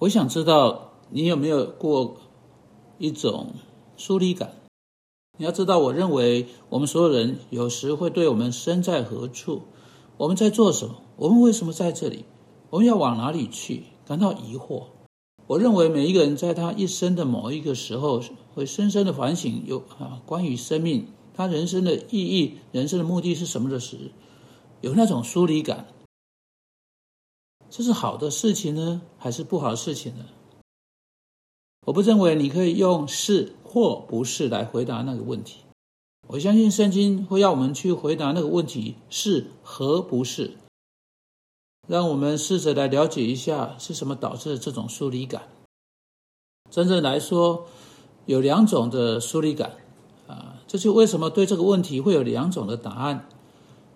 我想知道你有没有过一种疏离感？你要知道，我认为我们所有人有时会对我们身在何处，我们在做什么，我们为什么在这里，我们要往哪里去，感到疑惑。我认为每一个人在他一生的某一个时候，会深深的反省，有啊关于生命，他人生的意义、人生的目的是什么的时，有那种疏离感。这是好的事情呢，还是不好的事情呢？我不认为你可以用是或不是来回答那个问题。我相信圣经会要我们去回答那个问题是和不是。让我们试着来了解一下是什么导致这种疏离感。真正来说，有两种的疏离感啊，这就为什么对这个问题会有两种的答案。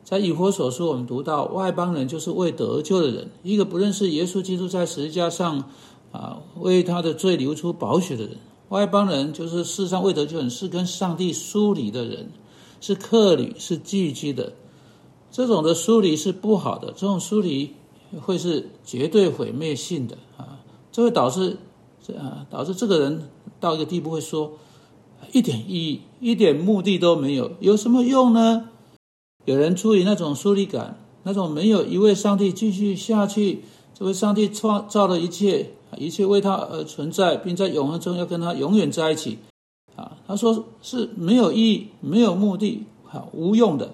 在以佛所书，我们读到外邦人就是未得救的人，一个不认识耶稣基督在十字架上啊为他的罪流出宝血的人。外邦人就是世上未得救人，是跟上帝疏离的人，是客旅，是寄居的。这种的疏离是不好的，这种疏离会是绝对毁灭性的啊！这会导致这啊导致这个人到一个地步会说，一点意义、一点目的都没有，有什么用呢？有人出于那种疏离感，那种没有一位上帝继续下去，这位上帝创造的一切，一切为他而存在，并在永恒中要跟他永远在一起。啊，他说是没有意义、没有目的、啊无用的。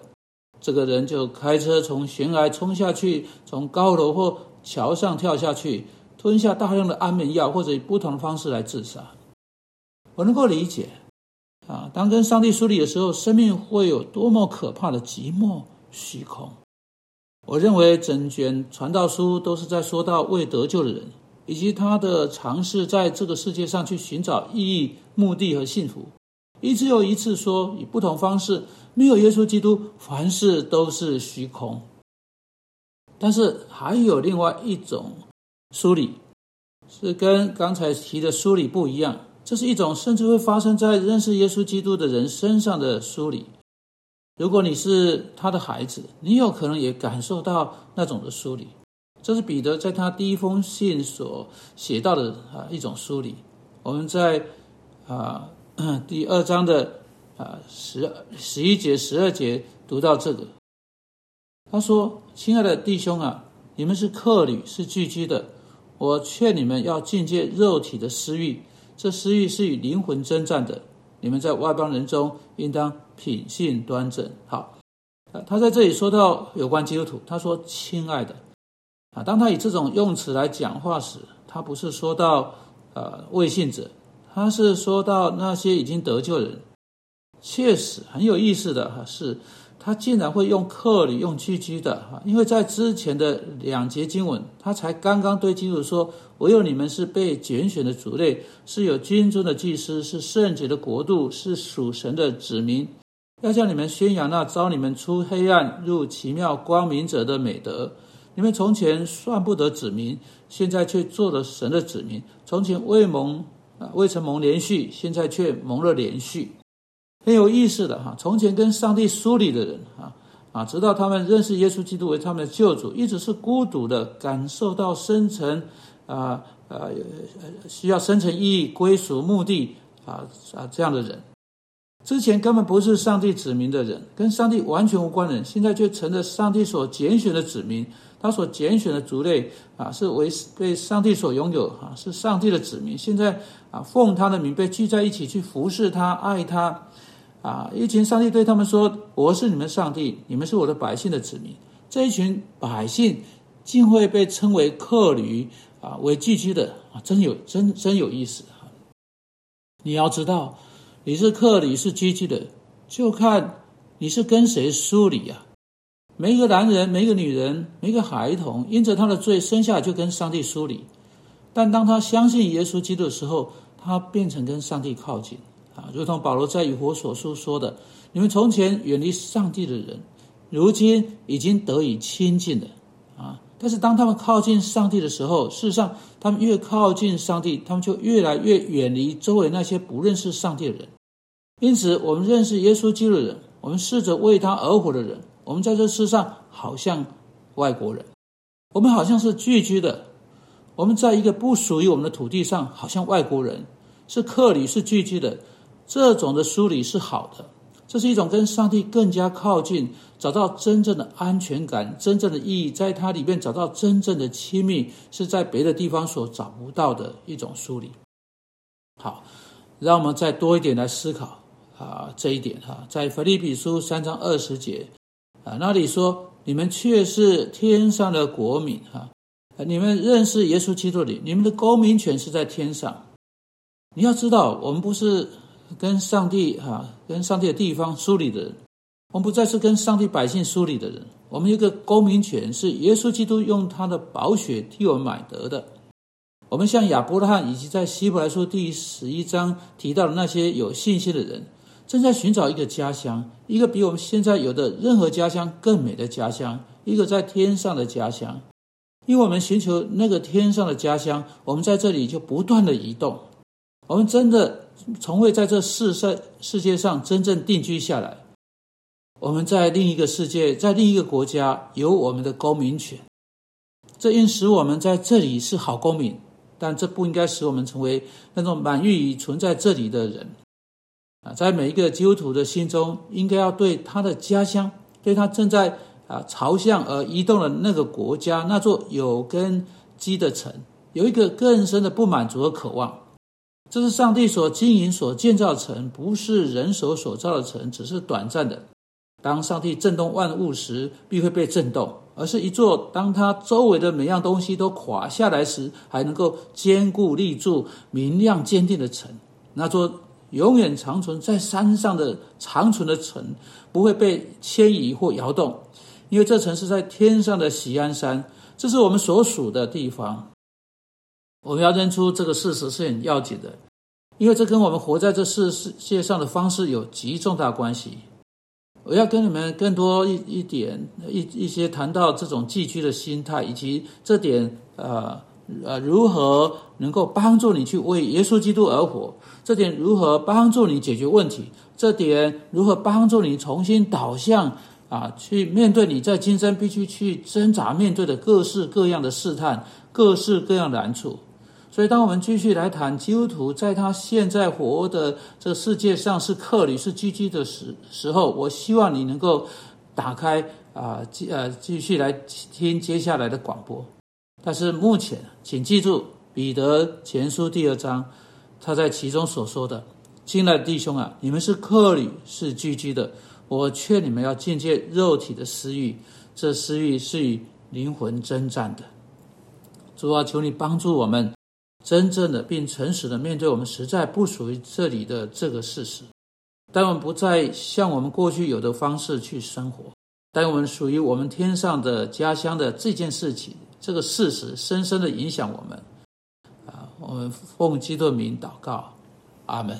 这个人就开车从悬崖冲下去，从高楼或桥上跳下去，吞下大量的安眠药，或者以不同的方式来自杀。我能够理解。当跟上帝疏离的时候，生命会有多么可怕的寂寞虚空。我认为整卷传道书都是在说到未得救的人，以及他的尝试在这个世界上去寻找意义、目的和幸福。一次又一次说，以不同方式，没有耶稣基督，凡事都是虚空。但是还有另外一种梳理，是跟刚才提的梳理不一样。这是一种甚至会发生在认识耶稣基督的人身上的梳理。如果你是他的孩子，你有可能也感受到那种的梳理。这是彼得在他第一封信所写到的啊一种梳理。我们在啊 第二章的啊十十一节、十二节读到这个，他说：“亲爱的弟兄啊，你们是客旅，是聚居的。我劝你们要境界肉体的私欲。”这私欲是与灵魂征战的。你们在外邦人中应当品性端正。好，他在这里说到有关基督徒，他说：“亲爱的，啊，当他以这种用词来讲话时，他不是说到呃未信者，他是说到那些已经得救的人。确实很有意思的哈是。”他竟然会用克里用居居的哈，因为在之前的两节经文，他才刚刚对基督说：“唯有你们是被拣选的族类，是有君尊的祭司，是圣洁的国度，是属神的子民，要向你们宣扬那招你们出黑暗入奇妙光明者的美德。你们从前算不得子民，现在却做了神的子民；从前未蒙啊未曾蒙连续，现在却蒙了连续。”很有意思的哈，从前跟上帝疏离的人啊啊，直到他们认识耶稣基督为他们的救主，一直是孤独的，感受到深层啊啊需要深层意义、归属、目的啊啊这样的人，之前根本不是上帝指明的人，跟上帝完全无关的人，现在却成了上帝所拣选的子民，他所拣选的族类啊，是为被上帝所拥有啊，是上帝的子民，现在啊奉他的名被聚在一起去服侍他、爱他。啊！一群上帝对他们说：“我是你们上帝，你们是我的百姓的子民。”这一群百姓竟会被称为客旅啊，为寄居的啊，真有真真有意思啊！你要知道，你是客旅是寄居的，就看你是跟谁疏离啊。每一个男人、每一个女人、每一个孩童，因着他的罪生下就跟上帝疏离，但当他相信耶稣基督的时候，他变成跟上帝靠近。啊，如同保罗在以佛所书说的：“你们从前远离上帝的人，如今已经得以亲近了。”啊，但是当他们靠近上帝的时候，事实上，他们越靠近上帝，他们就越来越远离周围那些不认识上帝的人。因此，我们认识耶稣基督的人，我们试着为他而活的人，我们在这世上好像外国人，我们好像是聚居的，我们在一个不属于我们的土地上，好像外国人，是客旅，是聚居的。这种的梳理是好的，这是一种跟上帝更加靠近，找到真正的安全感、真正的意义，在它里面找到真正的亲密，是在别的地方所找不到的一种梳理。好，让我们再多一点来思考啊这一点哈，在腓立比书三章二十节啊那里说：“你们却是天上的国民哈，你们认识耶稣基督里，你们的公民权是在天上。你要知道，我们不是。”跟上帝哈，跟上帝的地方疏离的人，我们不再是跟上帝百姓疏离的人。我们一个公民权，是耶稣基督用他的宝血替我们买得的。我们像亚伯拉罕以及在希伯来书第十一章提到的那些有信心的人，正在寻找一个家乡，一个比我们现在有的任何家乡更美的家乡，一个在天上的家乡。因为我们寻求那个天上的家乡，我们在这里就不断的移动。我们真的。从未在这世世世界上真正定居下来，我们在另一个世界，在另一个国家有我们的公民权，这应使我们在这里是好公民，但这不应该使我们成为那种满意于存在这里的人。啊，在每一个基督徒的心中，应该要对他的家乡，对他正在啊朝向而移动的那个国家，那座有根基的城，有一个更深的不满足和渴望。这是上帝所经营、所建造的城，不是人手所造的城，只是短暂的。当上帝震动万物时，必会被震动，而是一座当他周围的每样东西都垮下来时，还能够坚固立住、明亮坚定的城。那座永远长存在山上的长存的城，不会被迁移或摇动，因为这城是在天上的喜安山，这是我们所属的地方。我们要认出这个事实是很要紧的，因为这跟我们活在这世世界上的方式有极重大关系。我要跟你们更多一一点一一些谈到这种寄居的心态，以及这点呃呃如何能够帮助你去为耶稣基督而活，这点如何帮助你解决问题，这点如何帮助你重新导向啊，去面对你在今生必须去挣扎面对的各式各样的试探，各式各样的难处。所以，当我们继续来谈基督徒在他现在活的这世界上是客旅、是居居的时时候，我希望你能够打开啊，继呃继续来听接下来的广播。但是目前，请记住彼得前书第二章，他在其中所说的：“亲爱的弟兄啊，你们是客旅，是居居的。我劝你们要境界肉体的私欲，这私欲是与灵魂征战的。”主啊，求你帮助我们。真正的并诚实的面对我们实在不属于这里的这个事实，但我们不再像我们过去有的方式去生活，但我们属于我们天上的家乡的这件事情，这个事实深深的影响我们。啊，我们奉基督名祷告，阿门。